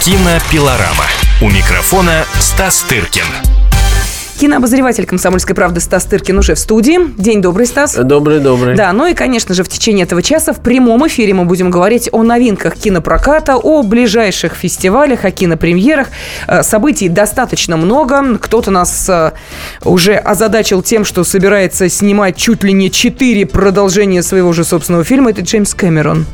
Кинопилорама. У микрофона Стас Тыркин. Кинообозреватель «Комсомольской правды» Стас Тыркин уже в студии. День добрый, Стас. Добрый, добрый. Да, ну и, конечно же, в течение этого часа в прямом эфире мы будем говорить о новинках кинопроката, о ближайших фестивалях, о кинопремьерах. Э, событий достаточно много. Кто-то нас э, уже озадачил тем, что собирается снимать чуть ли не четыре продолжения своего же собственного фильма. Это Джеймс Кэмерон.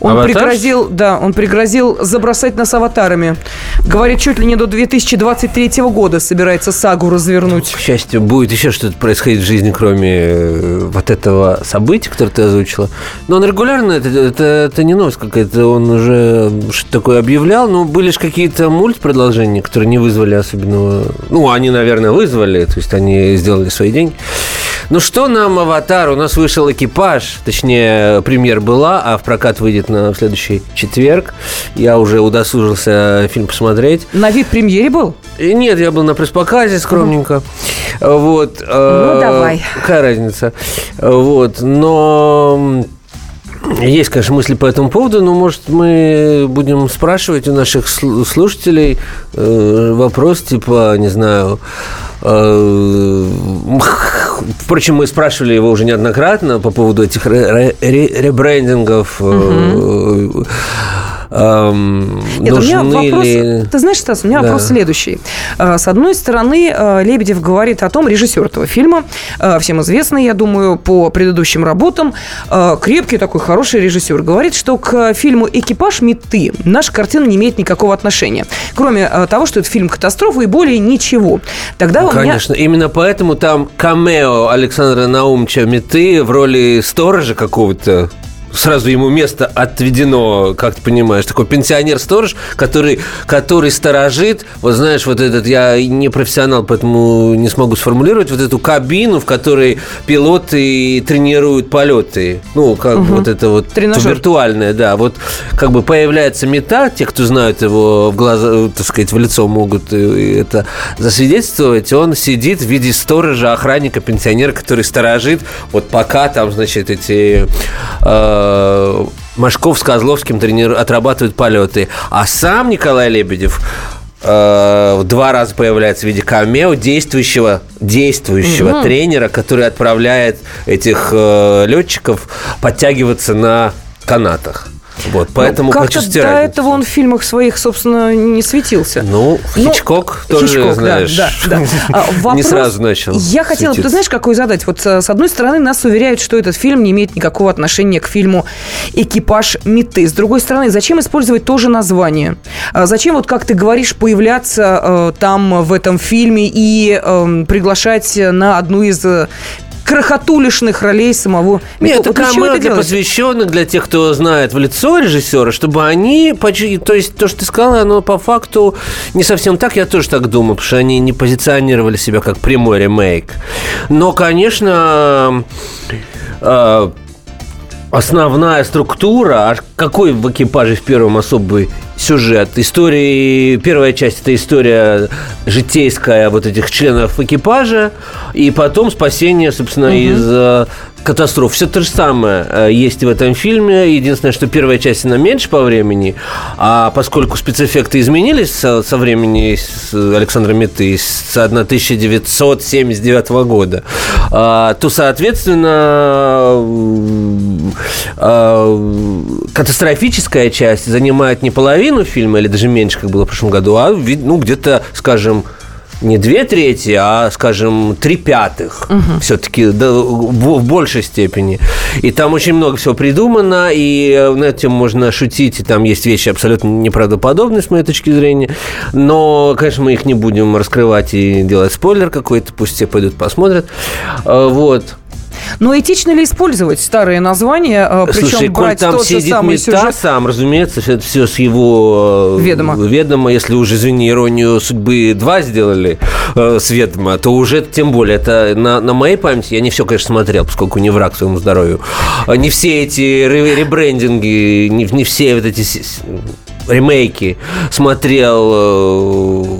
Он Аватар? пригрозил, да, он пригрозил забросать нас аватарами. Говорит, чуть ли не до 2023 года собирается сагу развернуть. К счастью, будет еще что-то происходить в жизни, кроме э, вот этого события, которое ты озвучила. Но он регулярно, это, это, это не новость какая-то, он уже что-то такое объявлял, но были же какие-то мультпродолжения, которые не вызвали особенного... Ну, они, наверное, вызвали, то есть они сделали свои деньги. Ну что нам «Аватар»? У нас вышел «Экипаж», точнее, премьер была, а в прокат выйдет на следующий четверг. Я уже удосужился фильм посмотреть. На вид премьере был? И нет, я был на пресс-показе скромненько. Вот. Ну, давай. Какая разница? Вот. Но есть, конечно, мысли по этому поводу, но, может, мы будем спрашивать у наших сл- слушателей э, вопрос, типа, не знаю... Впрочем, мы спрашивали его уже неоднократно по поводу этих ре- ре- ребрендингов. э, эм, Нет, у меня нужны вопрос... ли- Ты знаешь, Стас, у меня Да. вопрос следующий. Э, С одной стороны, э, Лебедев говорит о том, режиссер этого фильма, э, всем известный, я думаю, по предыдущим работам, крепкий такой хороший режиссер, говорит, что к фильму «Экипаж Меты» наша картина не имеет никакого отношения. Кроме того, что это фильм катастрофы и более ничего. Тогда Ну, у меня... Конечно, именно поэтому там камео Александра Наумча Меты в роли сторожа какого-то Сразу ему место отведено, как ты понимаешь, такой пенсионер-сторож, который, который сторожит, вот знаешь, вот этот, я не профессионал, поэтому не смогу сформулировать, вот эту кабину, в которой пилоты тренируют полеты. Ну, как вот это вот Тренажер. виртуальное, да. Вот как бы появляется мета, те, кто знают его в глаза, э, так сказать, в лицо могут э, это засвидетельствовать, он сидит в виде сторожа, охранника, пенсионера, который сторожит, вот пока там, значит, эти э, Машков с Козловским трениру- отрабатывают полеты. А сам Николай Лебедев э, два раза появляется в виде камео действующего, действующего тренера, который отправляет этих э, летчиков подтягиваться на канатах. Вот, поэтому Ну, Как-то до этого он в фильмах своих, собственно, не светился. Ну, Ну, Хичкок тоже, Хичкок, да, знаешь, да, да. А, не вопрос- сразу начал. Я хотела, бы, ты светиться. знаешь, какой задать? Вот э, с одной стороны, нас уверяют, что этот фильм не имеет никакого отношения к фильму «Экипаж Меты». С другой стороны, зачем использовать то же название? А Зачем, вот как ты говоришь, появляться э, там в этом фильме и эм, приглашать на одну из э, крохотулишных ролей самого Нет, это Вот камео для посвященных, для тех, кто знает в лицо режиссера, чтобы они, то есть то, что ты сказала, оно по факту не совсем так, я тоже так думаю, потому что они не позиционировали себя как прямой ремейк. Но, конечно, э, основная структура, а какой в экипаже в первом особый сюжет? Истории, первая часть это история житейская вот этих членов экипажа, и потом спасение, собственно, из э, катастроф. Все то же самое э, есть и в этом фильме. Единственное, что первая часть, она меньше по времени, а поскольку спецэффекты изменились со, со времени с Александра Меты, с 1979 года, то, соответственно, катастрофическая часть занимает не половину фильма, или даже меньше, как было в прошлом году, а ну, где-то, скажем, не две трети, а, скажем, три пятых. Все-таки в, в большей степени. И там очень много всего придумано, и э, на этим можно шутить, и там есть вещи абсолютно неправдоподобные, с моей точки зрения. Но, конечно, мы их не будем раскрывать и делать спойлер какой-то, пусть все пойдут посмотрят. Э, Вот. Но этично ли использовать старые названия, э, причем Слушай, коль брать там тот же сидит самый мета сюжет? сам, разумеется, это все с его э, Ведома. ведома. Если уже, извини, иронию судьбы 2 сделали э, с ведома, то уже тем более. Это на, на моей памяти, я не все, конечно, смотрел, поскольку не враг своему здоровью. А Не все эти ре- ребрендинги, не, не все вот эти ремейки смотрел.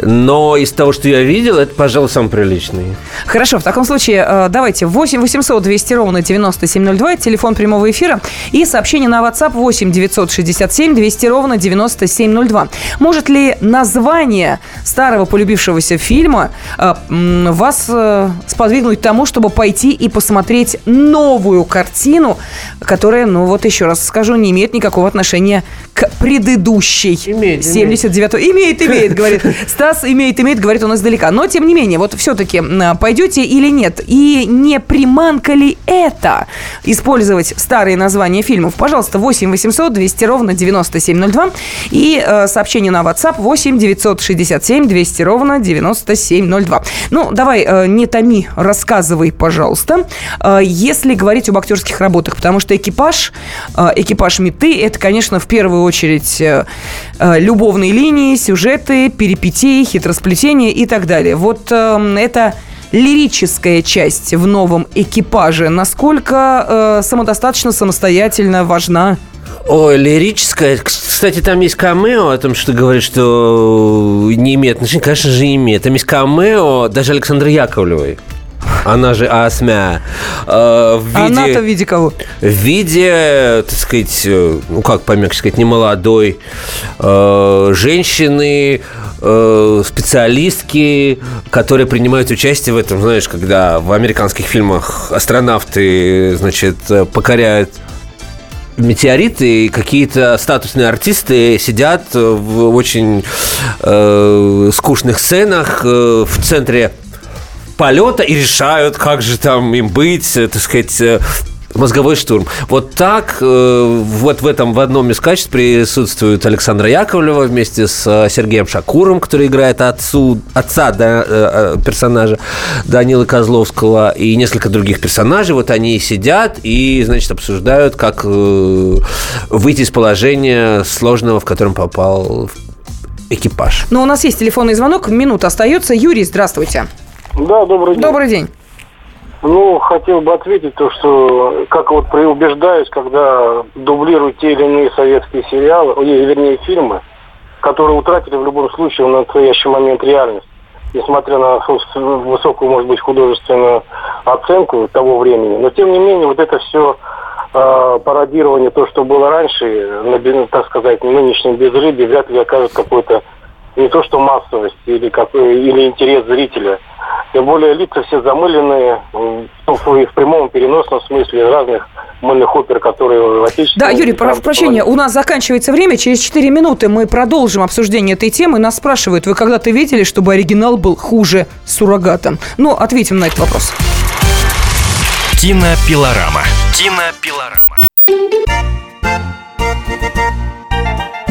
Но из того, что я видел, это, пожалуй, самый приличный. Хорошо, в таком случае э, давайте 8 800 200 ровно 9702, телефон прямого эфира и сообщение на WhatsApp 8 967 200 ровно 9702. Может ли название старого полюбившегося фильма э, вас э, сподвигнуть к тому, чтобы пойти и посмотреть новую картину, которая, ну вот еще раз скажу, не имеет никакого отношения к предыдущей. Имеет, 79 Имеет, имеет, говорит. Стас имеет, имеет, говорит он издалека. Но, тем не менее, вот все-таки пойдете или нет? И не приманка ли это использовать старые названия фильмов? Пожалуйста, 8 800 200 ровно 9702 и э, сообщение на WhatsApp 8 967 200 ровно 9702. Ну, давай, э, не томи, рассказывай, пожалуйста. Э, если говорить об актерских работах, потому что экипаж, э, экипаж меты, это, конечно, в первую очередь э, э, любовные линии, сюжеты, перипетии, хитросплетения и так далее. Вот э, это лирическая часть в новом экипаже. Насколько э, самодостаточно, самостоятельно важна? Ой, лирическая. Кстати, там есть камео о том, что говорит, что не имеет отношения. Конечно же, имеет. Там есть камео даже Александры Яковлевой. Она же Асмя. Э, в виде, Она-то в виде кого? В виде, так сказать, э, ну как помягче сказать, немолодой э, женщины, э, специалистки, которые принимают участие в этом, знаешь, когда в американских фильмах астронавты, значит, покоряют метеориты и какие-то статусные артисты сидят в очень э, скучных сценах э, в центре полета и решают, как же там им быть, э, так сказать, э, мозговой штурм. Вот так э, вот в этом в одном из качеств присутствует Александра Яковлева вместе с Сергеем Шакуром, который играет отцу, отца да, персонажа Данилы Козловского и несколько других персонажей. Вот они сидят и, значит, обсуждают, как выйти из положения сложного, в котором попал экипаж. Но у нас есть телефонный звонок, минута остается. Юрий, здравствуйте. Да, добрый день. Добрый день. Ну, хотел бы ответить то, что как вот убеждаюсь, когда дублируют те или иные советские сериалы, вернее фильмы, которые утратили в любом случае в настоящий момент реальность. Несмотря на высокую, может быть, художественную оценку того времени. Но, тем не менее, вот это все э, пародирование, то, что было раньше, на, так сказать, нынешнем безрыбье, вряд ли окажет какой-то не то что массовость или, какой, или интерес зрителя – тем более лица все замыленные, ну, в прямом переносном смысле разных мыльных опер, которые в отечественном... Да, Юрий, прошу прощения, у нас заканчивается время. Через 4 минуты мы продолжим обсуждение этой темы. Нас спрашивают, вы когда-то видели, чтобы оригинал был хуже суррогата? Ну, ответим на этот вопрос. Кинопилорама. Кинопилорама.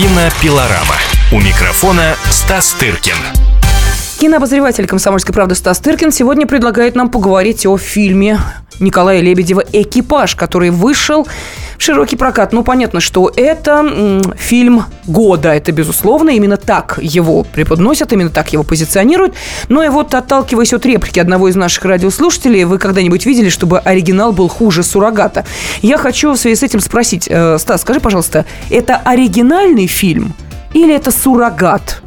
Кинопилорама. У микрофона Стас Тыркин. Кинообозреватель «Комсомольской правды» Стас Тыркин сегодня предлагает нам поговорить о фильме Николая Лебедева «Экипаж», который вышел в широкий прокат. Ну, понятно, что это фильм года. Это, безусловно, именно так его преподносят, именно так его позиционируют. Но и вот, отталкиваясь от реплики одного из наших радиослушателей, вы когда-нибудь видели, чтобы оригинал был хуже суррогата? Я хочу в связи с этим спросить, э, Стас, скажи, пожалуйста, это оригинальный фильм или это суррогат?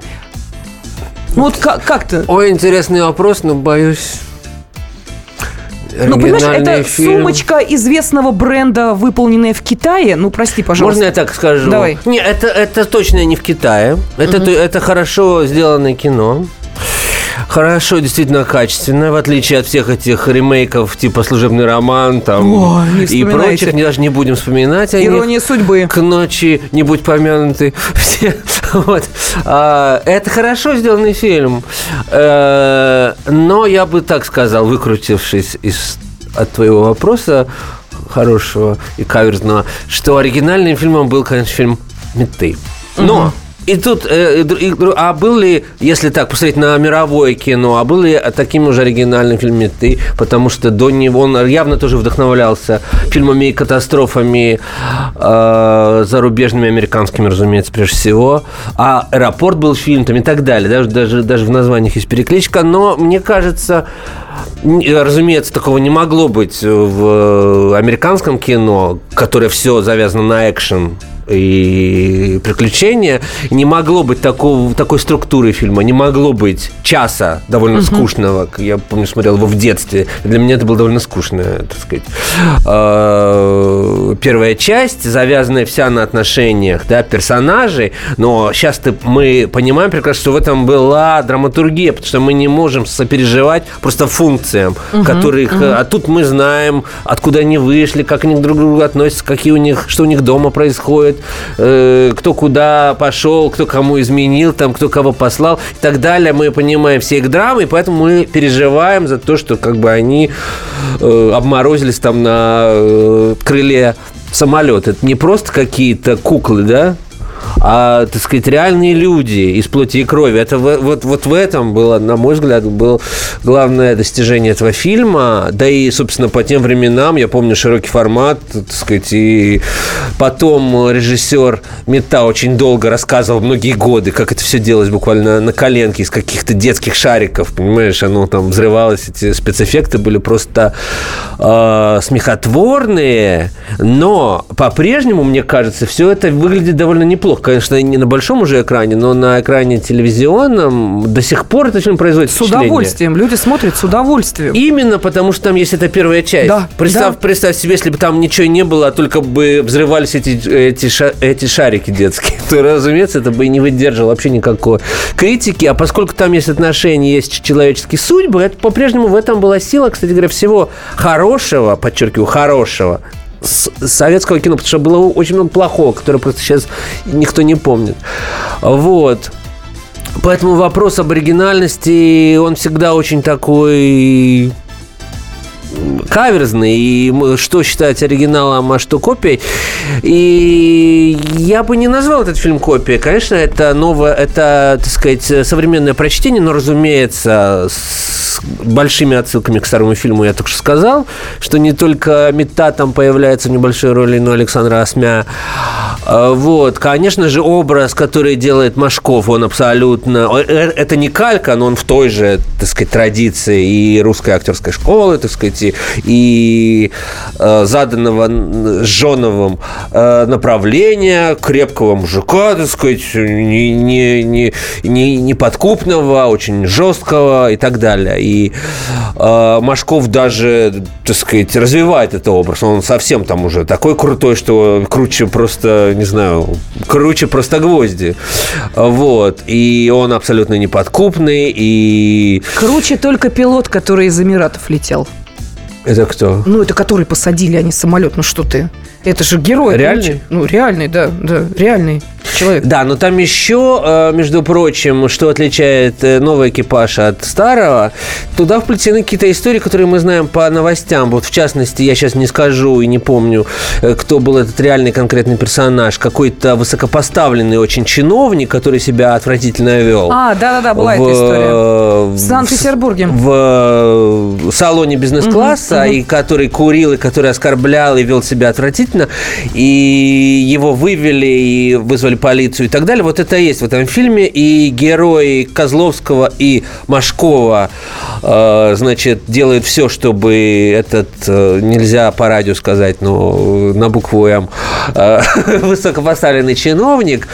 Ну, вот как, как ты? Ой, интересный вопрос, но боюсь ну, понимаешь, это фильм. сумочка известного бренда, выполненная в Китае. Ну, прости, пожалуйста. Можно я так скажу? Давай. Не, это, это точно не в Китае. Это, угу. это хорошо сделанное кино. Хорошо, действительно качественно, в отличие от всех этих ремейков типа «Служебный роман» там, О, и прочих, даже не будем вспоминать о Ирония них. судьбы. К ночи не будь помянуты все. Вот. А, это хорошо сделанный фильм. А, но я бы так сказал, выкрутившись из, от твоего вопроса, хорошего и каверзного, что оригинальным фильмом был, конечно, фильм «Меты». Но И тут, э, а был ли, если так посмотреть на мировое кино, а был ли таким уже оригинальным фильмом ты? Потому что до него он явно тоже вдохновлялся фильмами и катастрофами э, зарубежными, американскими, разумеется, прежде всего. А «Аэропорт» был фильм там и так далее. Даже, даже, даже в названиях есть перекличка. Но мне кажется, разумеется, такого не могло быть в американском кино, которое все завязано на экшен и приключения. Не могло быть такого, такой структуры фильма, не могло быть часа довольно угу. скучного. Я помню, смотрел его в детстве. Для меня это было довольно скучно, так сказать. А, первая часть, завязанная вся на отношениях да, персонажей, но сейчас мы понимаем прекрасно, что в этом была драматургия, потому что мы не можем сопереживать просто функциям, угу, которых... Угу. А тут мы знаем, откуда они вышли, как они друг к другу относятся, какие у них, что у них дома происходит, происходит, э, кто куда пошел, кто кому изменил, там, кто кого послал и так далее. Мы понимаем все их драмы, и поэтому мы переживаем за то, что как бы они э, обморозились там на э, крыле самолета. Это не просто какие-то куклы, да, а, так сказать, реальные люди из плоти и крови. Это вот, вот в этом было, на мой взгляд, было главное достижение этого фильма. Да и, собственно, по тем временам, я помню широкий формат, так сказать, и потом режиссер Мета очень долго рассказывал, многие годы, как это все делалось буквально на коленке из каких-то детских шариков, понимаешь, оно там взрывалось, эти спецэффекты были просто э, смехотворные, но по-прежнему, мне кажется, все это выглядит довольно неплохо конечно, не на большом уже экране, но на экране телевизионном до сих пор это фильм производит С удовольствием. Люди смотрят с удовольствием. Именно потому, что там есть эта первая часть. Да, представь, да. представь себе, если бы там ничего не было, а только бы взрывались эти, эти, ша, эти шарики детские, то, разумеется, это бы не выдержал вообще никакой критики. А поскольку там есть отношения, есть человеческие судьбы, это по-прежнему в этом была сила, кстати говоря, всего хорошего, подчеркиваю, хорошего, советского кино, потому что было очень много плохого, которое просто сейчас никто не помнит. Вот. Поэтому вопрос об оригинальности, он всегда очень такой каверзный, и что считать оригиналом, а что копией. И я бы не назвал этот фильм копией. Конечно, это новое, это, так сказать, современное прочтение, но, разумеется, с большими отсылками к старому фильму я только что сказал, что не только Мета там появляется в небольшой роли, но Александра Осмя. А, вот, конечно же, образ, который делает Машков, он абсолютно... Э, это не калька, но он в той же, так сказать, традиции и русской актерской школы, так сказать, и, и э, заданного Жоновым э, направления крепкого мужика, так сказать, не, не, не, не, неподкупного, очень жесткого и так далее. И э, Машков даже, так сказать, развивает этот образ. Он совсем там уже такой крутой, что круче просто, не знаю, круче просто гвозди. Вот. И он абсолютно неподкупный. И... Круче только пилот, который из Эмиратов летел. Это кто? Ну, это который посадили, а не самолет. Ну, что ты? Это же герой. Реальный? Ну, реальный, да, да, реальный человек. Да, но там еще, э, между прочим, что отличает э, новый экипаж от старого, туда вплетены какие-то истории, которые мы знаем по новостям. Вот, в частности, я сейчас не скажу и не помню, э, кто был этот реальный конкретный персонаж. Какой-то высокопоставленный очень чиновник, который себя отвратительно вел. А, да-да-да, была в, эта история. В Санкт-Петербурге. В, в салоне бизнес-класса, угу, угу. и который курил, и который оскорблял, и вел себя отвратительно. И его вывели и вызвали полицию и так далее. Вот это есть в этом фильме. И герои Козловского и Машкова, э, значит, делают все, чтобы этот, э, нельзя по радио сказать, но на букву М, э, высокопоставленный чиновник,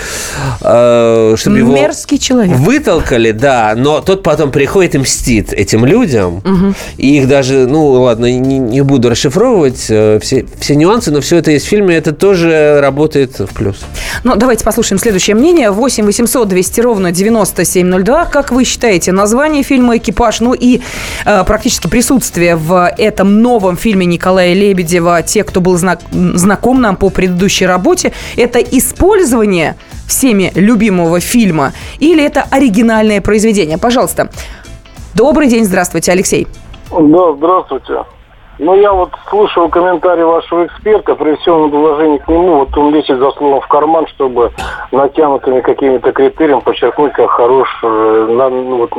э, чтобы его Мерзкий человек. вытолкали, да, но тот потом приходит и мстит этим людям. Угу. И их даже, ну ладно, не, не буду расшифровывать э, все, все нюансы, но все это есть в фильме, это тоже работает в плюс. Ну, давайте послушаем следующее мнение. 8 800 200 ровно 9702. Как вы считаете, название фильма «Экипаж», ну и э, практически присутствие в этом новом фильме Николая Лебедева, те, кто был знак, знаком нам по предыдущей работе, это использование всеми любимого фильма или это оригинальное произведение? Пожалуйста. Добрый день, здравствуйте, Алексей. Да, здравствуйте. Но я вот слушал комментарий вашего эксперта, при всем уважении к нему, вот он лезет за словом в карман, чтобы натянутыми какими-то критериями подчеркнуть, как хорош э, на, ну, вот,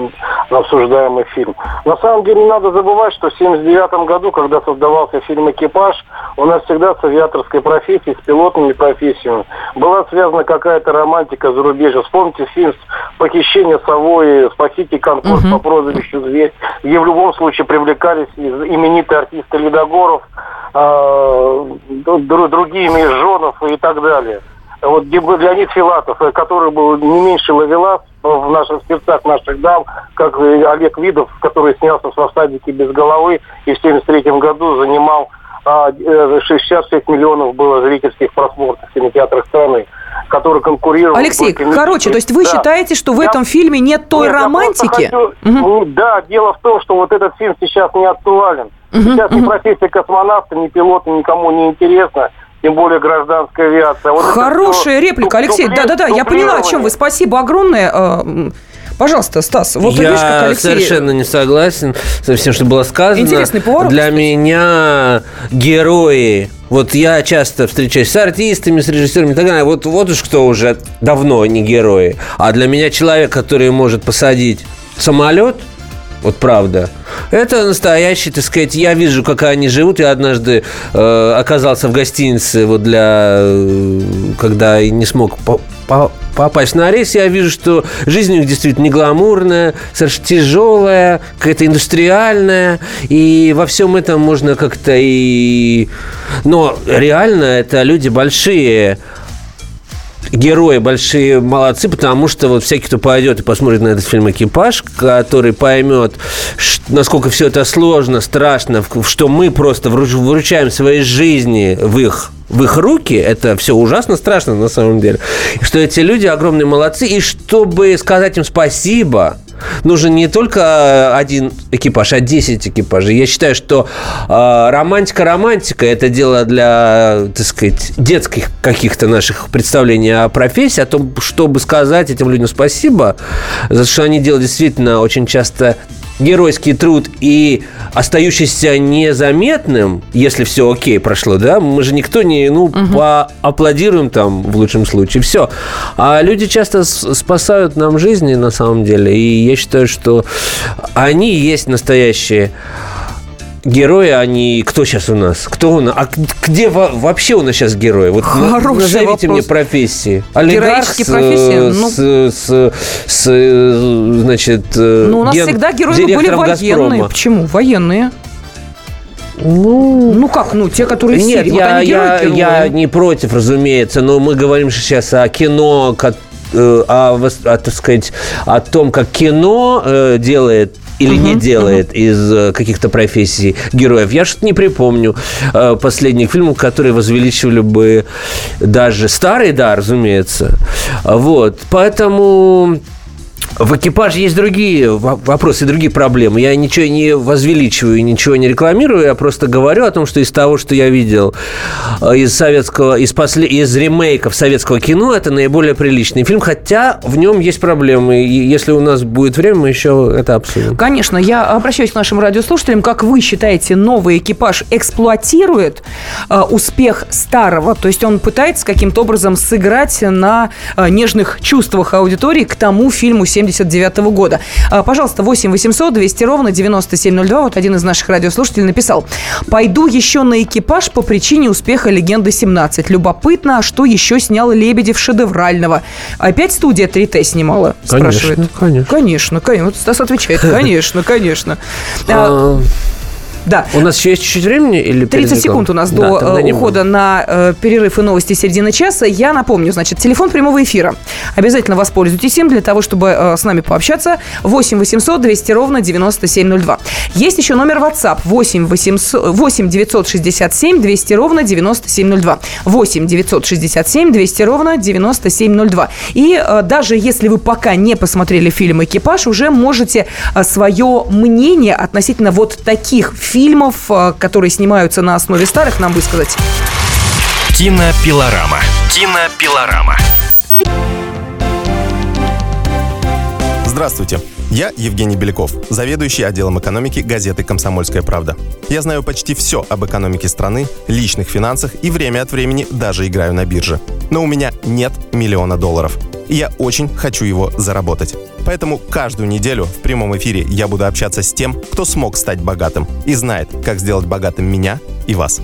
на обсуждаемый фильм. На самом деле не надо забывать, что в 1979 году, когда создавался фильм «Экипаж», у нас всегда с авиаторской профессией, с пилотными профессиями была связана какая-то романтика зарубежья. Вспомните фильм «Похищение совой», «Спасите Конкорд» угу. по прозвищу «Зверь», где в любом случае привлекались именитые артисты Калидогоров, э, другие Межжонов и так далее. Вот Леонид Филатов, э, который был не меньше ловелас в наших сердцах наших дам, как Олег Видов, который снялся в «Всаднике без головы» и в 1973 году занимал а, 66 э, миллионов было зрительских просмотров в кинотеатрах страны который конкурировал. Алексей, короче, то есть вы да. считаете, что в я... этом фильме нет той нет, романтики? Хочу... Угу. Да, дело в том, что вот этот фильм сейчас не актуален. Угу, сейчас угу. ни профессия космонавта, ни пилота никому не интересна тем более гражданская авиация. Вот Хорошая реплика, Алексей. Да-да-да, я поняла, о чем вы. Спасибо огромное. Пожалуйста, Стас, вот я видишь, как Алексей... совершенно не согласен со всем, что было сказано. Интересный поворот. Для кстати. меня герои вот я часто встречаюсь с артистами, с режиссерами и так далее. Вот, вот уж кто уже давно не герои. А для меня человек, который может посадить самолет – вот правда. Это настоящий, так сказать, я вижу, как они живут. Я однажды э, оказался в гостинице вот для, э, когда не смог по, по, попасть на рейс, я вижу, что жизнь у них действительно не гламурная, совершенно тяжелая, какая-то индустриальная, и во всем этом можно как-то и... Но реально это люди большие, герои большие молодцы, потому что вот всякий, кто пойдет и посмотрит на этот фильм «Экипаж», который поймет, насколько все это сложно, страшно, что мы просто вручаем свои жизни в их в их руки, это все ужасно страшно на самом деле. Что эти люди огромные молодцы, и чтобы сказать им спасибо, нужен не только один экипаж, а 10 экипажей. Я считаю, что э, романтика романтика это дело для, так сказать, детских каких-то наших представлений о профессии, о том, чтобы сказать этим людям спасибо, за что они делают действительно очень часто геройский труд и остающийся незаметным, если все окей прошло, да, мы же никто не, ну, угу. поаплодируем там в лучшем случае, все. А люди часто спасают нам жизни на самом деле, и я считаю, что они есть настоящие герои, они... Кто сейчас у нас? Кто у нас? А где вообще у нас сейчас герои? Вот Хороший назовите вопрос. мне профессии. Олигарх с, профессии? Ну, с, с, с, значит, Ну, у нас всегда герои были военные. Газпрома. Почему? Военные. Ну, ну как, ну те, которые Нет, Сирии, я, вот я, я не против, разумеется, но мы говорим сейчас о кино, о, э, о, о, так сказать, о том, как кино э, делает или угу, не делает угу. из э, каких-то профессий героев. Я что-то не припомню э, последних фильмов, которые возвеличивали бы даже старый, да, разумеется. Вот, поэтому в экипаже есть другие вопросы, другие проблемы. Я ничего не возвеличиваю, ничего не рекламирую, я просто говорю о том, что из того, что я видел э, из советского, из, после, из ремейков советского кино, это наиболее приличный фильм, хотя в нем есть проблемы. И если у нас будет время, мы еще это обсудим. Конечно, я обращаюсь к нашим радиослушателям. Как вы считаете, новый экипаж эксплуатирует э, успех старого? То есть он пытается каким-то образом сыграть на э, нежных чувствах аудитории к тому фильму 70 79 -го года. А, пожалуйста, 8 800 200 ровно 9702. Вот один из наших радиослушателей написал. Пойду еще на экипаж по причине успеха «Легенды 17». Любопытно, а что еще снял Лебедев шедеврального? Опять студия 3Т снимала? Спрашивает. Конечно, конечно. Конечно, конечно. Вот Стас отвечает. Конечно, конечно. Да. У нас еще есть чуть-чуть времени? Или 30 секунд у нас до да, э, ухода на э, перерыв и новости середины часа. Я напомню, значит, телефон прямого эфира. Обязательно воспользуйтесь им для того, чтобы э, с нами пообщаться. 8 800 200 ровно 9702. Есть еще номер WhatsApp 8, 800, 8 967 200 ровно 9702. 8 967 200 ровно 9702. И э, даже если вы пока не посмотрели фильм «Экипаж», уже можете э, свое мнение относительно вот таких фильмов фильмов, э, которые снимаются на основе старых, нам высказать. Кинопилорама. Кинопилорама. Здравствуйте. Я Евгений Беляков, заведующий отделом экономики газеты «Комсомольская правда». Я знаю почти все об экономике страны, личных финансах и время от времени даже играю на бирже. Но у меня нет миллиона долларов. И я очень хочу его заработать. Поэтому каждую неделю в прямом эфире я буду общаться с тем, кто смог стать богатым и знает, как сделать богатым меня и вас.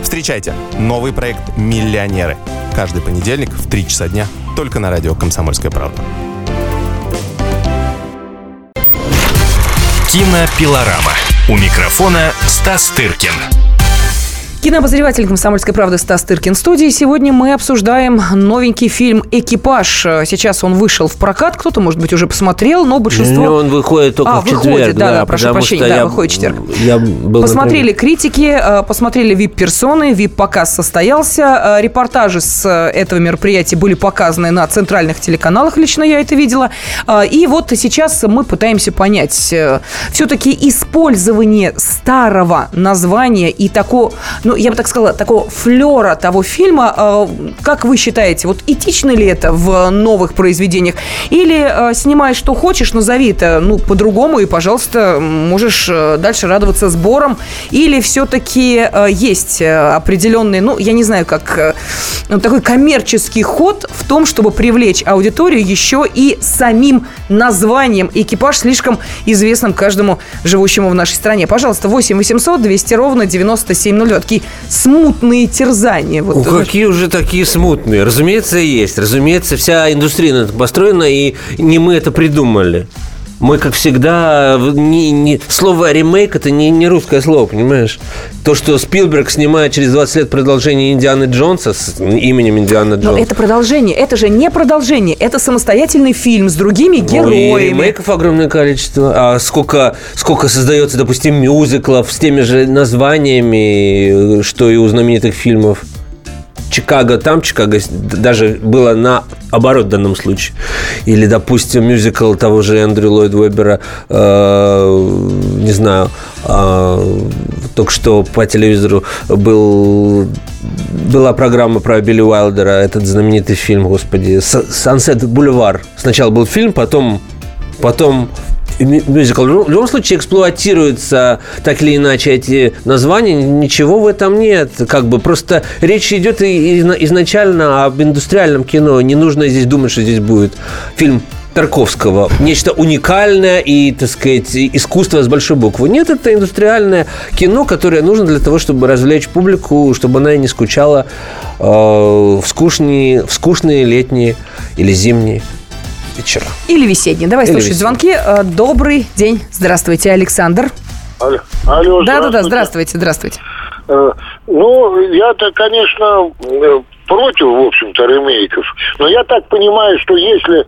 Встречайте новый проект «Миллионеры». Каждый понедельник в 3 часа дня только на радио «Комсомольская правда». Кинопилорама. У микрофона Стас Тыркин. Кинообозреватель «Комсомольской правды» Стас Тыркин в студии. Сегодня мы обсуждаем новенький фильм «Экипаж». Сейчас он вышел в прокат. Кто-то, может быть, уже посмотрел, но большинство... Ну, он выходит только а, в четверг. выходит, да, да, прошу потому прощения, да, я- выходит в четверг. Я был Посмотрели на критики, э, посмотрели вип-персоны, вип-показ состоялся. Э, Репортажи с э, этого мероприятия были показаны на центральных телеканалах, лично я это видела. И вот сейчас мы пытаемся понять, все-таки использование старого названия и такого, ну, я бы так сказала, такого флера того фильма, э, как вы считаете, вот этично ли это в новых произведениях? Или э, снимай что хочешь, назови это, ну, по-другому, и, пожалуйста, можешь э, дальше радоваться сборам? Или все-таки э, есть определенный, ну, я не знаю, как ну, такой коммерческий ход в том, чтобы привлечь аудиторию еще и самим названием экипаж, слишком известным каждому живущему в нашей стране. Пожалуйста, 8 800 200 ровно 9702. Такие смутные терзания. Вот, какие уже такие смутные? Разумеется, есть. Разумеется, вся индустрия на этом построена, и не мы это придумали. Мы, как всегда, не, не- слово ремейк это не, не русское слово, понимаешь? То, что Спилберг снимает через 20 лет продолжение Индианы Джонса с именем Индиана Но Джонса. это продолжение. Это же не продолжение. Это самостоятельный фильм с другими Ну, и героями. ремейков огромное количество. А сколько, сколько создается, допустим, мюзиклов с теми же названиями, что и у знаменитых фильмов. Чикаго там, Чикаго даже было наоборот в данном случае. Или, допустим, мюзикл того же Эндрю Ллойд Вебера, э, не знаю, э, только что по телевизору был, была программа про Билли Уайлдера, этот знаменитый фильм, господи, «Сансет Бульвар». Сначала был фильм, потом, потом мюзикл. В любом случае эксплуатируются так или иначе эти названия, ничего в этом нет. Как бы просто речь идет изначально об индустриальном кино. Не нужно здесь думать, что здесь будет фильм Тарковского. Нечто уникальное и, так сказать, искусство с большой буквы. Нет, это индустриальное кино, которое нужно для того, чтобы развлечь публику, чтобы она не скучала э, в, скучные, в скучные летние или зимние вечера. Или весенний. Давай Или слушать весенний. звонки. Э, Добрый день. Здравствуйте, Александр. Алло, алло, Да-да-да, здравствуйте. здравствуйте, здравствуйте. Э, Ну, я-то, конечно, э, против, в общем-то, ремейков. Но я так понимаю, что если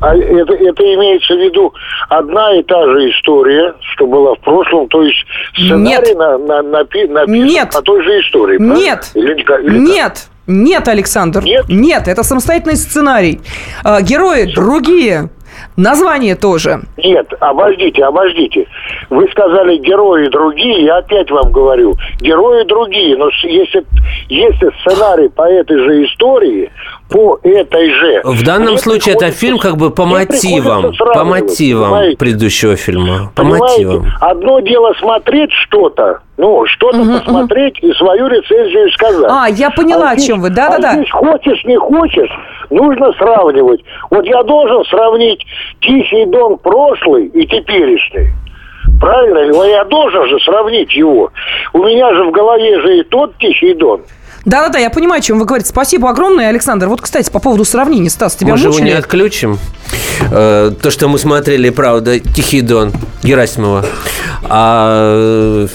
а, это, это имеется в виду одна и та же история, что была в прошлом, то есть сценарий Нет. на, на, напи- написан Нет. по той же истории. правильно? Нет. Или или? Нет. Нет, Александр. Нет? это самостоятельный сценарий. А, Герои другие. Название тоже. Нет, обождите, обождите. Вы сказали герои другие, я опять вам говорю, герои другие, но если, если сценарий по этой же истории, по этой же... В данном мне случае это фильм как бы по мотивам, по мотивам понимаете? предыдущего фильма, по Понимаете? мотивам. Одно дело смотреть что-то, ну, что-то посмотреть и свою рецензию сказать. А, я поняла, о здесь- чем вы. Да-да-да. А здесь хочешь, не хочешь, нужно сравнивать. Вот я должен сравнить Тихий Дон прошлый и теперешний. Правильно? Но я должен же сравнить его. У меня же в голове же и тот Тихий Дон. Да-да-да, я понимаю, о чем вы говорите. Спасибо огромное, Александр. Вот, кстати, по поводу сравнения, Стас, тебя Мы же его мучили? не отключим. Э, То, что мы смотрели, правда, Тихий Дон Герасимова. А э,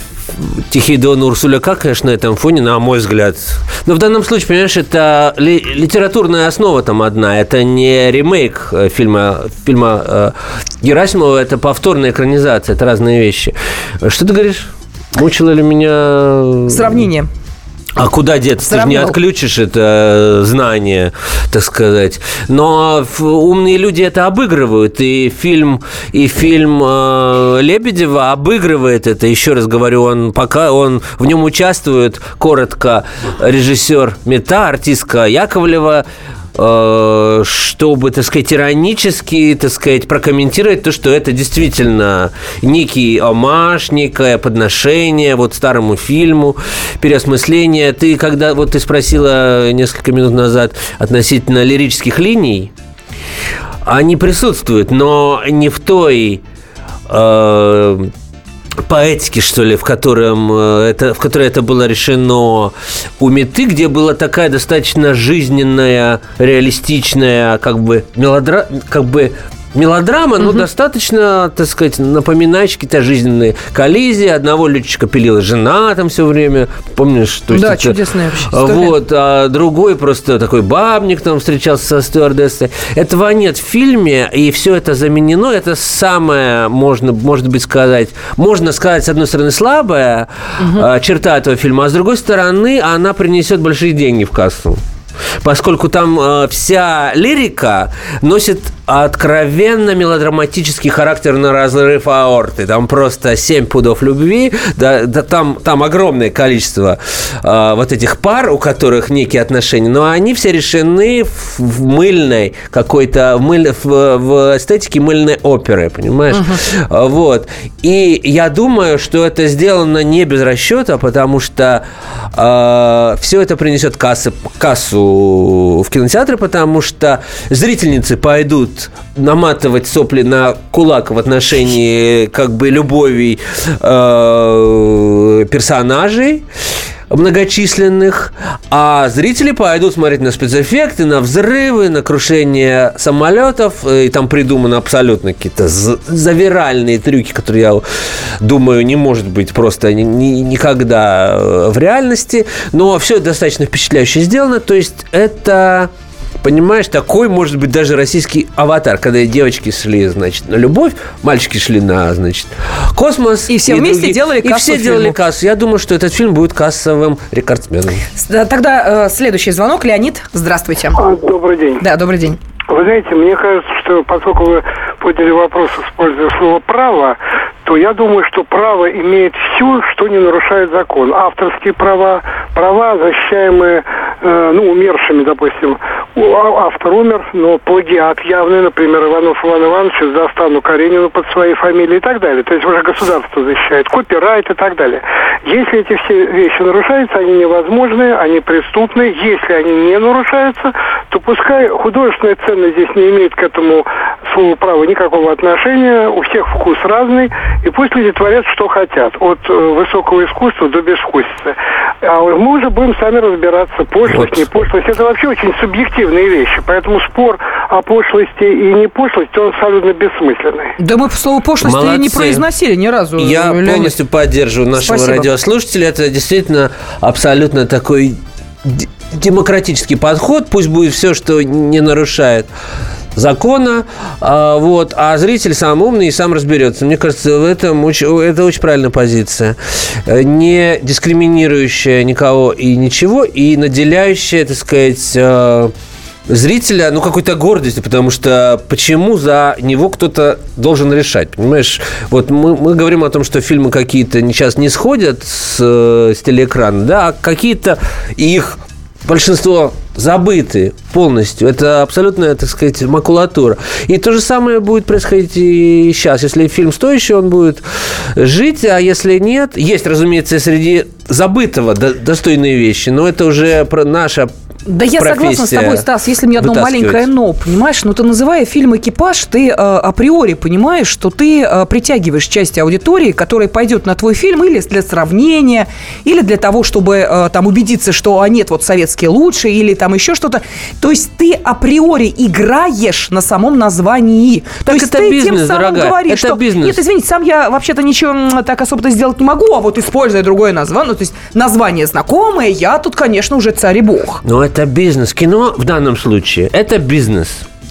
Тихий Дон Урсуляка, конечно, на этом фоне, на мой взгляд. Но в данном случае, понимаешь, это ли- литературная основа там одна. Это не ремейк э, фильма, фильма э, Герасимова, это повторная экранизация, это разные вещи. Что ты говоришь? Мучило ли меня... Сравнение. А куда деться? Ты же не отключишь это знание, так сказать. Но умные люди это обыгрывают. И фильм, и фильм э, Лебедева обыгрывает это. Еще раз говорю, он пока он в нем участвует коротко режиссер Мета, артистка Яковлева. Э, чтобы, так сказать, иронически, так сказать, прокомментировать то, что это действительно некий омаж, некое подношение вот старому фильму, переосмысление. Ты, когда вот ты спросила несколько минут назад относительно лирических линий, они присутствуют, но не в той э, поэтики, что ли, в, котором э, это, в которой это было решено? У Меты, где была такая достаточно жизненная, реалистичная, как бы, мелодра... как бы мелодрама, но достаточно, так сказать, напоминающая какие-то жизненные коллизии. Одного летчика пилила жена там все время. Помнишь? То есть да, это, чудесная вообще история. Вот, а другой просто такой бабник там встречался со стюардессой. Этого нет в фильме, и все это заменено. Это самое, можно, может быть, сказать, можно сказать, с одной стороны, слабая угу. черта этого фильма, а с другой стороны, она принесет большие деньги в кассу поскольку там э, вся лирика носит откровенно мелодраматический характер на разрыв аорты. Там просто 7 пудов любви, да, да там, там огромное количество э, вот этих пар, у которых некие отношения, но они все решены в, в мыльной какой-то, в, мыль, в, в эстетике мыльной оперы, понимаешь? Uh-huh. Вот. И я думаю, что это сделано не без расчета, потому что э, все это принесет кассы, кассу в кинотеатры, потому что зрительницы пойдут наматывать сопли на кулак в отношении как бы любовей э, персонажей многочисленных, а зрители пойдут смотреть на спецэффекты, на взрывы, на крушение самолетов, и там придуманы абсолютно какие-то завиральные трюки, которые, я думаю, не может быть просто ни, ни, никогда э, в реальности, но все достаточно впечатляюще сделано, то есть это Понимаешь, такой может быть даже российский аватар, когда девочки шли, значит, на любовь, мальчики шли на, значит, космос. И все и вместе другие, делали кассу. И все фильму. делали кассу. Я думаю, что этот фильм будет кассовым рекордсменом. Тогда э, следующий звонок. Леонид, здравствуйте. А, добрый день. Да, добрый день. Вы знаете, мне кажется, что поскольку вы подняли вопрос, используя слово «право», то я думаю, что право имеет все, что не нарушает закон. Авторские права, права, защищаемые э, ну, умершими, допустим. А, автор умер, но плагиат явный, например, Иванов Иван Иванович застану Каренину под своей фамилией и так далее. То есть уже государство защищает, копирайт и так далее. Если эти все вещи нарушаются, они невозможны, они преступны. Если они не нарушаются, то пускай художественная ценность здесь не имеет к этому слову права никакого отношения, у всех вкус разный, и пусть люди творят, что хотят, от э, высокого искусства до безвкусицы. А мы уже будем сами разбираться, пошлость, вот. не пошлость. Это вообще очень субъективные вещи, поэтому спор о пошлости и не пошлости, он абсолютно бессмысленный. Да мы слово пошлости Молодцы. не произносили ни разу. Я Леонид. полностью поддерживаю нашего Спасибо. радиослушателя. Это действительно абсолютно такой демократический подход, пусть будет все, что не нарушает закона, а, вот, а зритель сам умный и сам разберется. Мне кажется, в этом очень, это очень правильная позиция. Не дискриминирующая никого и ничего, и наделяющая, так сказать, а, зрителя, ну, какой-то гордости, потому что почему за него кто-то должен решать, понимаешь? Вот мы, мы говорим о том, что фильмы какие-то сейчас не сходят с, с телеэкрана, да, а какие-то их большинство забыты полностью. Это абсолютная, так сказать, макулатура. И то же самое будет происходить и сейчас. Если фильм стоящий, он будет жить, а если нет, есть, разумеется, среди забытого достойные вещи, но это уже наша да я согласна с тобой, Стас, если мне одно маленькое «но», понимаешь? Ну, ты называя фильм «Экипаж», ты э, априори понимаешь, что ты э, притягиваешь часть аудитории, которая пойдет на твой фильм или для сравнения, или для того, чтобы э, там убедиться, что, а нет, вот советские лучше, или там еще что-то. То есть ты априори играешь на самом названии. Так То есть это ты бизнес, тем самым дорогая. говоришь, это что... бизнес. Нет, извините, сам я вообще-то ничего так особо-то сделать не могу, а вот используя другое название, ну, то есть название знакомое, я тут, конечно, уже царь и бог. Но это бизнес. Кино в данном случае – это бизнес.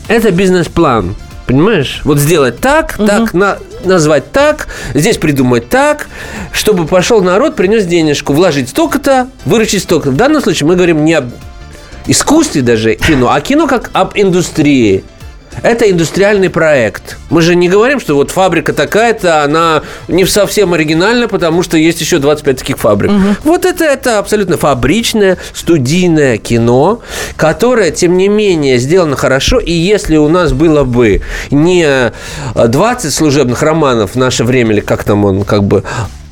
Это бизнес-план. Понимаешь? Вот сделать так, угу. так, на, назвать так, здесь придумать так, чтобы пошел народ, принес денежку, вложить столько-то, выручить столько-то. В данном случае мы говорим не об искусстве даже кино, а кино как об индустрии. Это индустриальный проект. Мы же не говорим, что вот фабрика такая-то, она не совсем оригинальна, потому что есть еще 25 таких фабрик. Угу. Вот это, это абсолютно фабричное, студийное кино, которое, тем не менее, сделано хорошо. И если у нас было бы не 20 служебных романов в наше время, или как там он как бы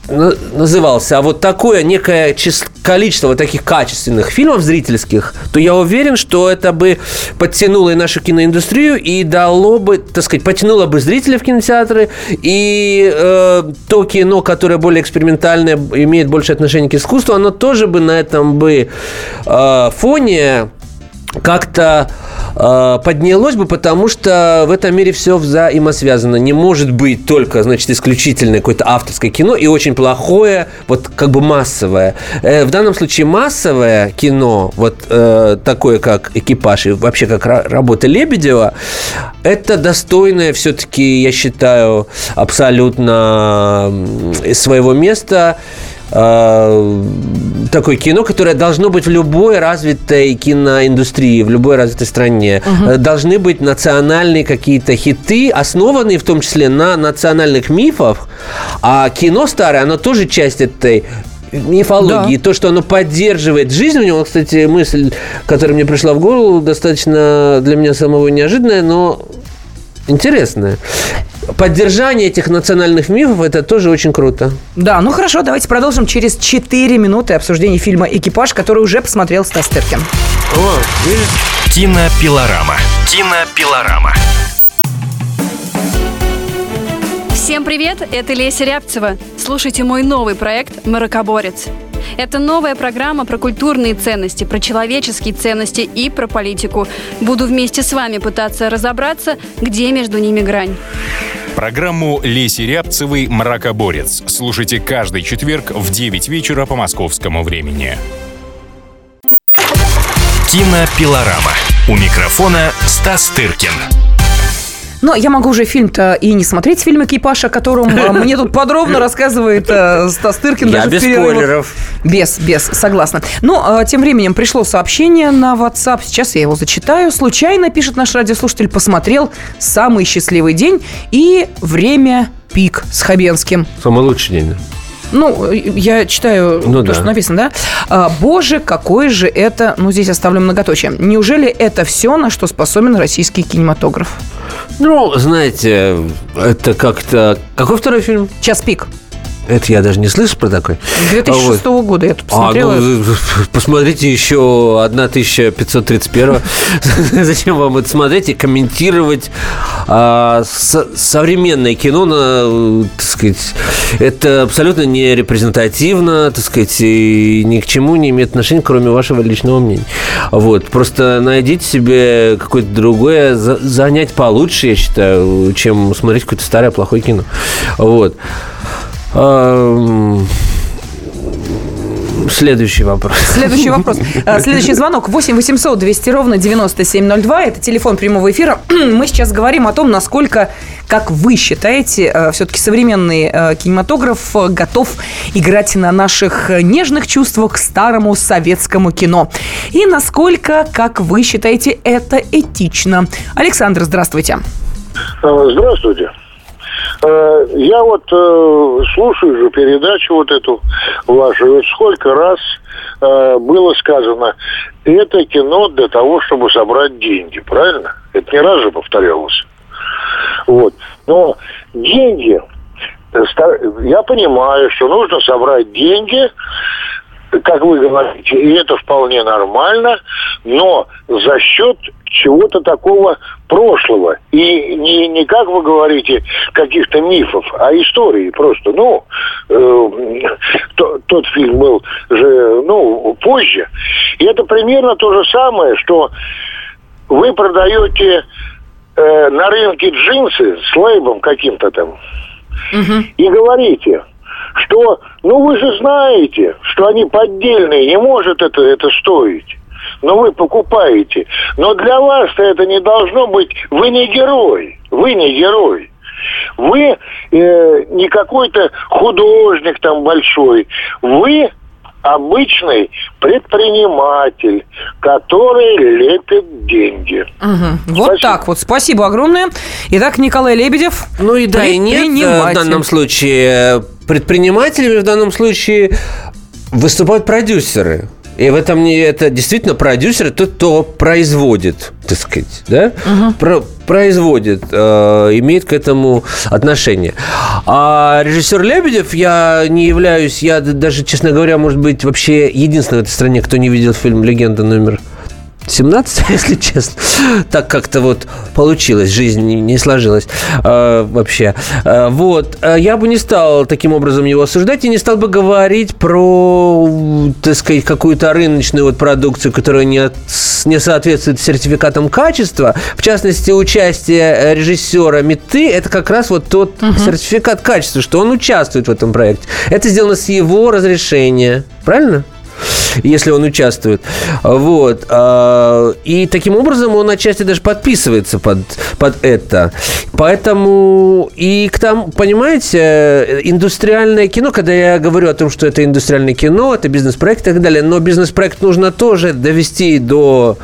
назывался, а вот такое некое количество вот таких качественных фильмов зрительских, то я уверен, что это бы подтянуло и нашу киноиндустрию и дало бы, так сказать, потянуло бы зрителей в кинотеатры и э, то кино, которое более экспериментальное, имеет больше отношения к искусству, оно тоже бы на этом бы э, фоне как-то э, поднялось бы, потому что в этом мире все взаимосвязано. Не может быть только, значит, исключительное какое-то авторское кино и очень плохое, вот как бы массовое. Э, в данном случае массовое кино, вот э, такое как «Экипаж» и вообще как работа Лебедева, это достойное все-таки, я считаю, абсолютно своего места э, такое кино, которое должно быть в любой развитой киноиндустрии, в любой развитой стране. Угу. Должны быть национальные какие-то хиты, основанные в том числе на национальных мифах. А кино старое, оно тоже часть этой мифологии, да. то, что оно поддерживает жизнь у него. Кстати, мысль, которая мне пришла в голову, достаточно для меня самого неожиданная, но интересная поддержание этих национальных мифов это тоже очень круто. Да, ну хорошо, давайте продолжим через 4 минуты обсуждения фильма «Экипаж», который уже посмотрел Стас Тыркин. О, Кинопилорама. Кинопилорама. Всем привет, это Леся Рябцева. Слушайте мой новый проект «Маракоборец». Это новая программа про культурные ценности, про человеческие ценности и про политику. Буду вместе с вами пытаться разобраться, где между ними грань. Программу Леси Рябцевой «Мракоборец» слушайте каждый четверг в 9 вечера по московскому времени. Кинопилорама. У микрофона Стас Тыркин. Но я могу уже фильм-то и не смотреть, фильм «Экипаж», о котором э, мне тут подробно рассказывает э, Стас Тыркин. Я без спойлеров. Без, без, согласна. Но э, тем временем пришло сообщение на WhatsApp, сейчас я его зачитаю. Случайно, пишет наш радиослушатель, посмотрел «Самый счастливый день» и «Время пик» с Хабенским. Самый лучший день, ну, я читаю ну, то, да. что написано, да? А, Боже, какой же это... Ну, здесь оставлю многоточие. Неужели это все, на что способен российский кинематограф? Ну, знаете, это как-то... Какой второй фильм? «Час пик». Это я даже не слышу про такой. 2006 вот. года я тут посмотрела. А, ну, посмотрите еще 1531. Зачем вам это смотреть и комментировать а, со, современное кино? На, так сказать, это абсолютно не репрезентативно, так сказать, и ни к чему не имеет отношения, кроме вашего личного мнения. Вот. Просто найдите себе какое-то другое занять получше, я считаю, чем смотреть какое-то старое плохое кино. Вот. Следующий вопрос. Следующий вопрос. А, следующий звонок 8 800 200 ровно 9702. Это телефон прямого эфира. Мы сейчас говорим о том, насколько, как вы считаете, а, все-таки современный а, кинематограф готов играть на наших нежных чувствах к старому советскому кино. И насколько, как вы считаете, это этично. Александр, здравствуйте. Здравствуйте. Э, я вот э, слушаю же передачу вот эту вашу. Вот сколько раз э, было сказано, это кино для того, чтобы собрать деньги, правильно? Это не раз же повторялось. Вот. Но деньги, я понимаю, что нужно собрать деньги, как вы говорите, и это вполне нормально, но за счет чего-то такого прошлого. И не, не как вы говорите, каких-то мифов, а истории просто. Ну, э, то, тот фильм был же, ну, позже. И это примерно то же самое, что вы продаете э, на рынке джинсы с лейбом каким-то там. Угу. И говорите, что, ну вы же знаете, что они поддельные, не может это, это стоить но вы покупаете. Но для вас-то это не должно быть... Вы не герой. Вы не герой. Вы э, не какой-то художник там большой. Вы обычный предприниматель, который лепит деньги. Угу. Вот так вот. Спасибо огромное. Итак, Николай Лебедев. Ну и да, и нет э, в данном случае. Предпринимателями в данном случае выступают продюсеры. И в этом не это действительно продюсер, тот, кто производит, так сказать, да, угу. Про, производит, э, имеет к этому отношение. А режиссер Лебедев, я не являюсь, я даже, честно говоря, может быть, вообще единственный в этой стране, кто не видел фильм «Легенда номер 17, если честно. Так как-то вот получилось, жизнь не сложилась э, вообще. Э, вот. А я бы не стал таким образом его осуждать и не стал бы говорить про, так сказать, какую-то рыночную вот продукцию, которая не, не соответствует сертификатам качества. В частности, участие режиссера Меты – это как раз вот тот угу. сертификат качества, что он участвует в этом проекте. Это сделано с его разрешения. Правильно? Если он участвует. Вот. А, и таким образом он отчасти даже подписывается под, под это. Поэтому и к тому, понимаете, индустриальное кино, когда я говорю о том, что это индустриальное кино, это бизнес-проект и так далее, но бизнес-проект нужно тоже довести до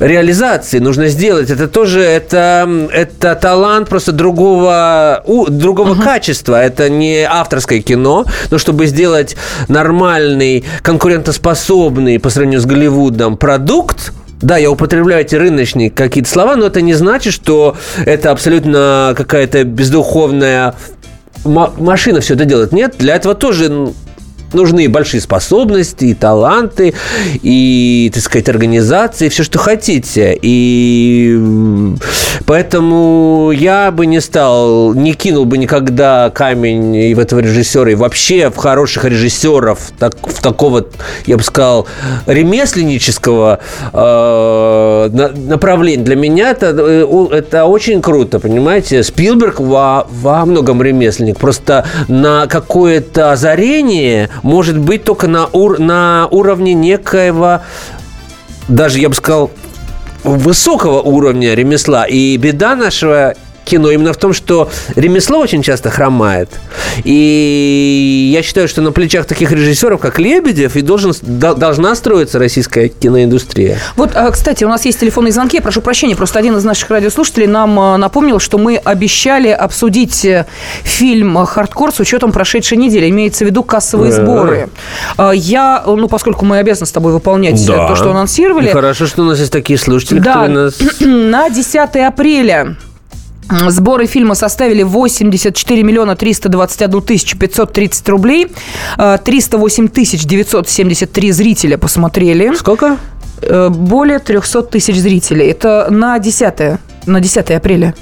реализации нужно сделать. Это тоже это, это талант просто другого, у, другого uh-huh. качества. Это не авторское кино, но чтобы сделать нормальный, конкурентоспособный по сравнению с Голливудом продукт, да, я употребляю эти рыночные какие-то слова, но это не значит, что это абсолютно какая-то бездуховная машина все это делает. Нет, для этого тоже нужны большие способности и таланты, и, так сказать, организации, все, что хотите. И поэтому я бы не стал, не кинул бы никогда камень и в этого режиссера, и вообще в хороших режиссеров, так, в такого, я бы сказал, ремесленнического э, направления. Для меня это, э, это очень круто, понимаете? Спилберг во, во многом ремесленник. Просто на какое-то озарение может быть только на, ур на уровне некоего, даже я бы сказал, высокого уровня ремесла. И беда нашего кино именно в том, что ремесло очень часто хромает. И я считаю, что на плечах таких режиссеров, как Лебедев, и должен, должна строиться российская киноиндустрия. Вот, а, кстати, у нас есть телефонные звонки. Я прошу прощения, просто один из наших радиослушателей нам а, напомнил, что мы обещали обсудить э, фильм «Хардкор» с учетом прошедшей недели. Имеется в виду кассовые сборы. А, я, ну, поскольку мы обязаны с тобой выполнять да. то, что анонсировали. хорошо, что у нас есть такие слушатели, да. которые нас... На 10 апреля Сборы фильма составили 84 миллиона 321 тысячу 530 рублей. 308 э, тысяч 973 зрителя посмотрели. Сколько? Э, более 300 тысяч зрителей. Это на 10, на 10 апреля.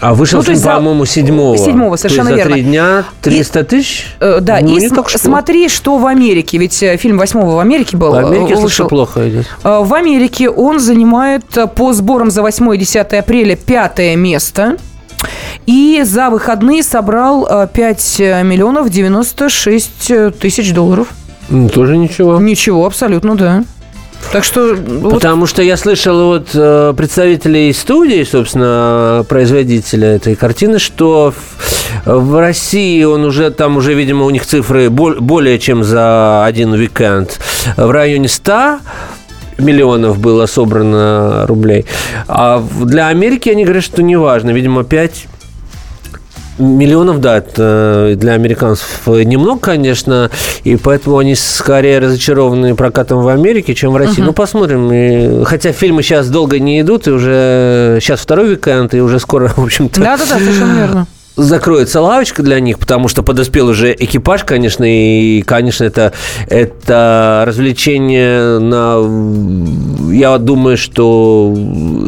А вышел ну, фильм, по-моему, седьмого. Седьмого, совершенно то есть верно. за три дня 300 тысяч? Э, да, ну, и см- смотри, что в Америке. Ведь э, фильм восьмого в Америке был. В Америке, э, вышел. плохо идет. Э, в Америке он занимает по сборам за 8 и 10 апреля пятое место. И за выходные собрал 5 миллионов 96 тысяч долларов. Тоже ничего. Ничего, абсолютно, да. Так что... Потому вот... что я слышал от э, представителей студии, собственно, производителя этой картины, что в, в России он уже, там уже, видимо, у них цифры более чем за один уикенд. В районе 100 миллионов было собрано рублей. А для Америки они говорят, что неважно. Видимо, 5 Миллионов, да, это для американцев немного, конечно, и поэтому они скорее разочарованы прокатом в Америке, чем в России. Uh-huh. Ну, посмотрим. И, хотя фильмы сейчас долго не идут, и уже сейчас второй уикенд, и уже скоро, в общем-то... Да-да-да, совершенно верно закроется лавочка для них, потому что подоспел уже экипаж, конечно, и, конечно, это, это развлечение на... Я думаю, что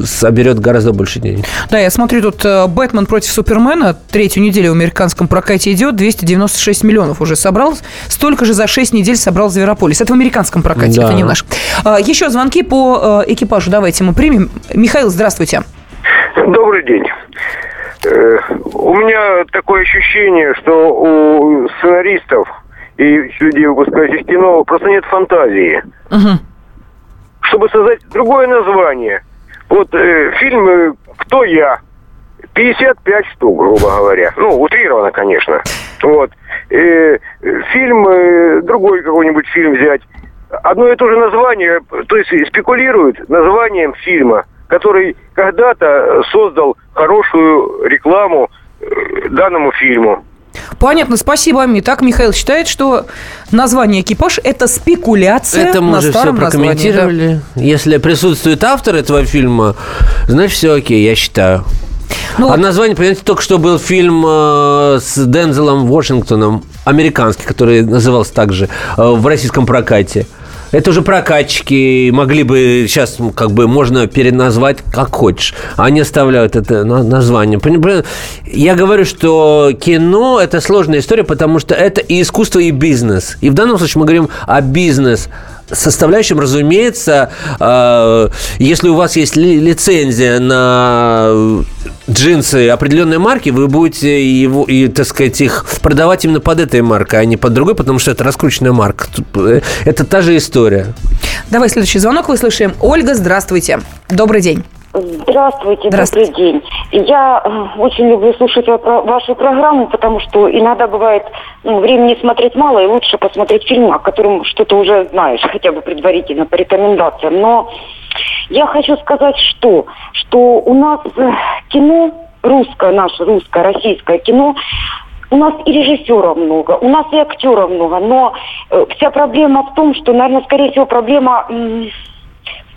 соберет гораздо больше денег. Да, я смотрю, тут э, «Бэтмен против Супермена» третью неделю в американском прокате идет, 296 миллионов уже собрал. Столько же за 6 недель собрал «Зверополис». Это в американском прокате, да. это не наш. А, еще звонки по э, экипажу давайте мы примем. Михаил, здравствуйте. Добрый день. Э, у меня такое ощущение, что у сценаристов и людей, выпускающих кино, просто нет фантазии. Угу. Чтобы создать другое название. Вот э, фильм «Кто я?» 55 штук, грубо говоря. Ну, утрированно, конечно. Вот. э, фильм, э, другой какой-нибудь фильм взять. Одно и то же название, то есть спекулируют названием фильма, который когда-то создал хорошую рекламу э, данному фильму. Понятно, спасибо, Ами. Так Михаил считает, что название «Экипаж» – это спекуляция Это мы на уже все названии, прокомментировали. Если присутствует автор этого фильма, значит, все окей, я считаю. Ну а вот- название, понимаете, только что был фильм э, с Дензелом Вашингтоном, американский, который назывался также э, в российском прокате. Это уже прокатчики могли бы сейчас ну, как бы можно переназвать как хочешь. Они оставляют это на- название. Я говорю, что кино это сложная история, потому что это и искусство, и бизнес. И в данном случае мы говорим о бизнес составляющем, разумеется, э, если у вас есть ли- лицензия на джинсы определенной марки, вы будете его, и, так сказать, их продавать именно под этой маркой, а не под другой, потому что это раскрученная марка. Э, Это та же история. Давай следующий звонок выслушаем. Ольга, здравствуйте. Добрый день. Здравствуйте, Здравствуйте. добрый день. Я э, очень люблю слушать вашу программу, потому что иногда бывает ну, времени смотреть мало, и лучше посмотреть фильм, о котором что-то уже знаешь, хотя бы предварительно по рекомендациям. Но я хочу сказать, что, что у нас э, кино, русское, наше русское, российское кино, у нас и режиссеров много, у нас и актеров много, но э, вся проблема в том, что, наверное, скорее всего, проблема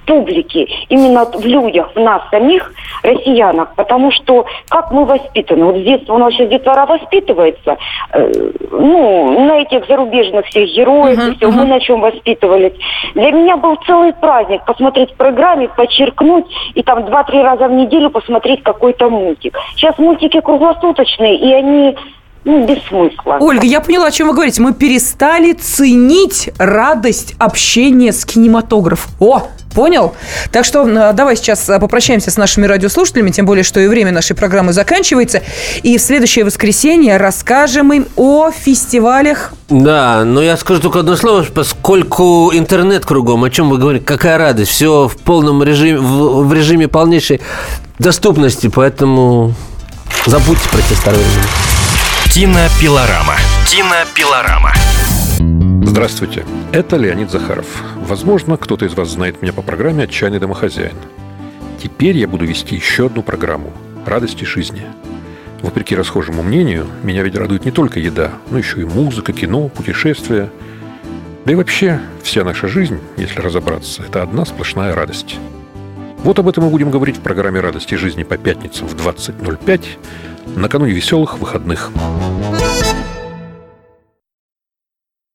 публике, именно в людях, в нас самих, россиянах, потому что как мы воспитаны, вот с детства, у нас сейчас детвора воспитывается, э, ну, на этих зарубежных всех героев, и все, мы на чем воспитывались. Для меня был целый праздник посмотреть в программе, подчеркнуть и там два-три раза в неделю посмотреть какой-то мультик. Сейчас мультики круглосуточные, и они ну, без смысла. Ольга, я поняла, о чем вы говорите. Мы перестали ценить радость общения с кинематографом. О, понял? Так что давай сейчас э, попрощаемся с нашими радиослушателями, тем более, что и время нашей программы заканчивается. И в следующее воскресенье расскажем им о фестивалях. Да, но я скажу только одно слово, поскольку интернет кругом, о чем вы говорите, какая радость, все в полном режиме, в, в режиме полнейшей доступности, поэтому забудьте про те старые времена. Кинопилорама. Кинопилорама. Здравствуйте, это Леонид Захаров. Возможно, кто-то из вас знает меня по программе «Отчаянный домохозяин». Теперь я буду вести еще одну программу «Радости жизни». Вопреки расхожему мнению, меня ведь радует не только еда, но еще и музыка, кино, путешествия. Да и вообще, вся наша жизнь, если разобраться, это одна сплошная радость. Вот об этом мы будем говорить в программе «Радости жизни» по пятницам в 20.05 накануне веселых выходных.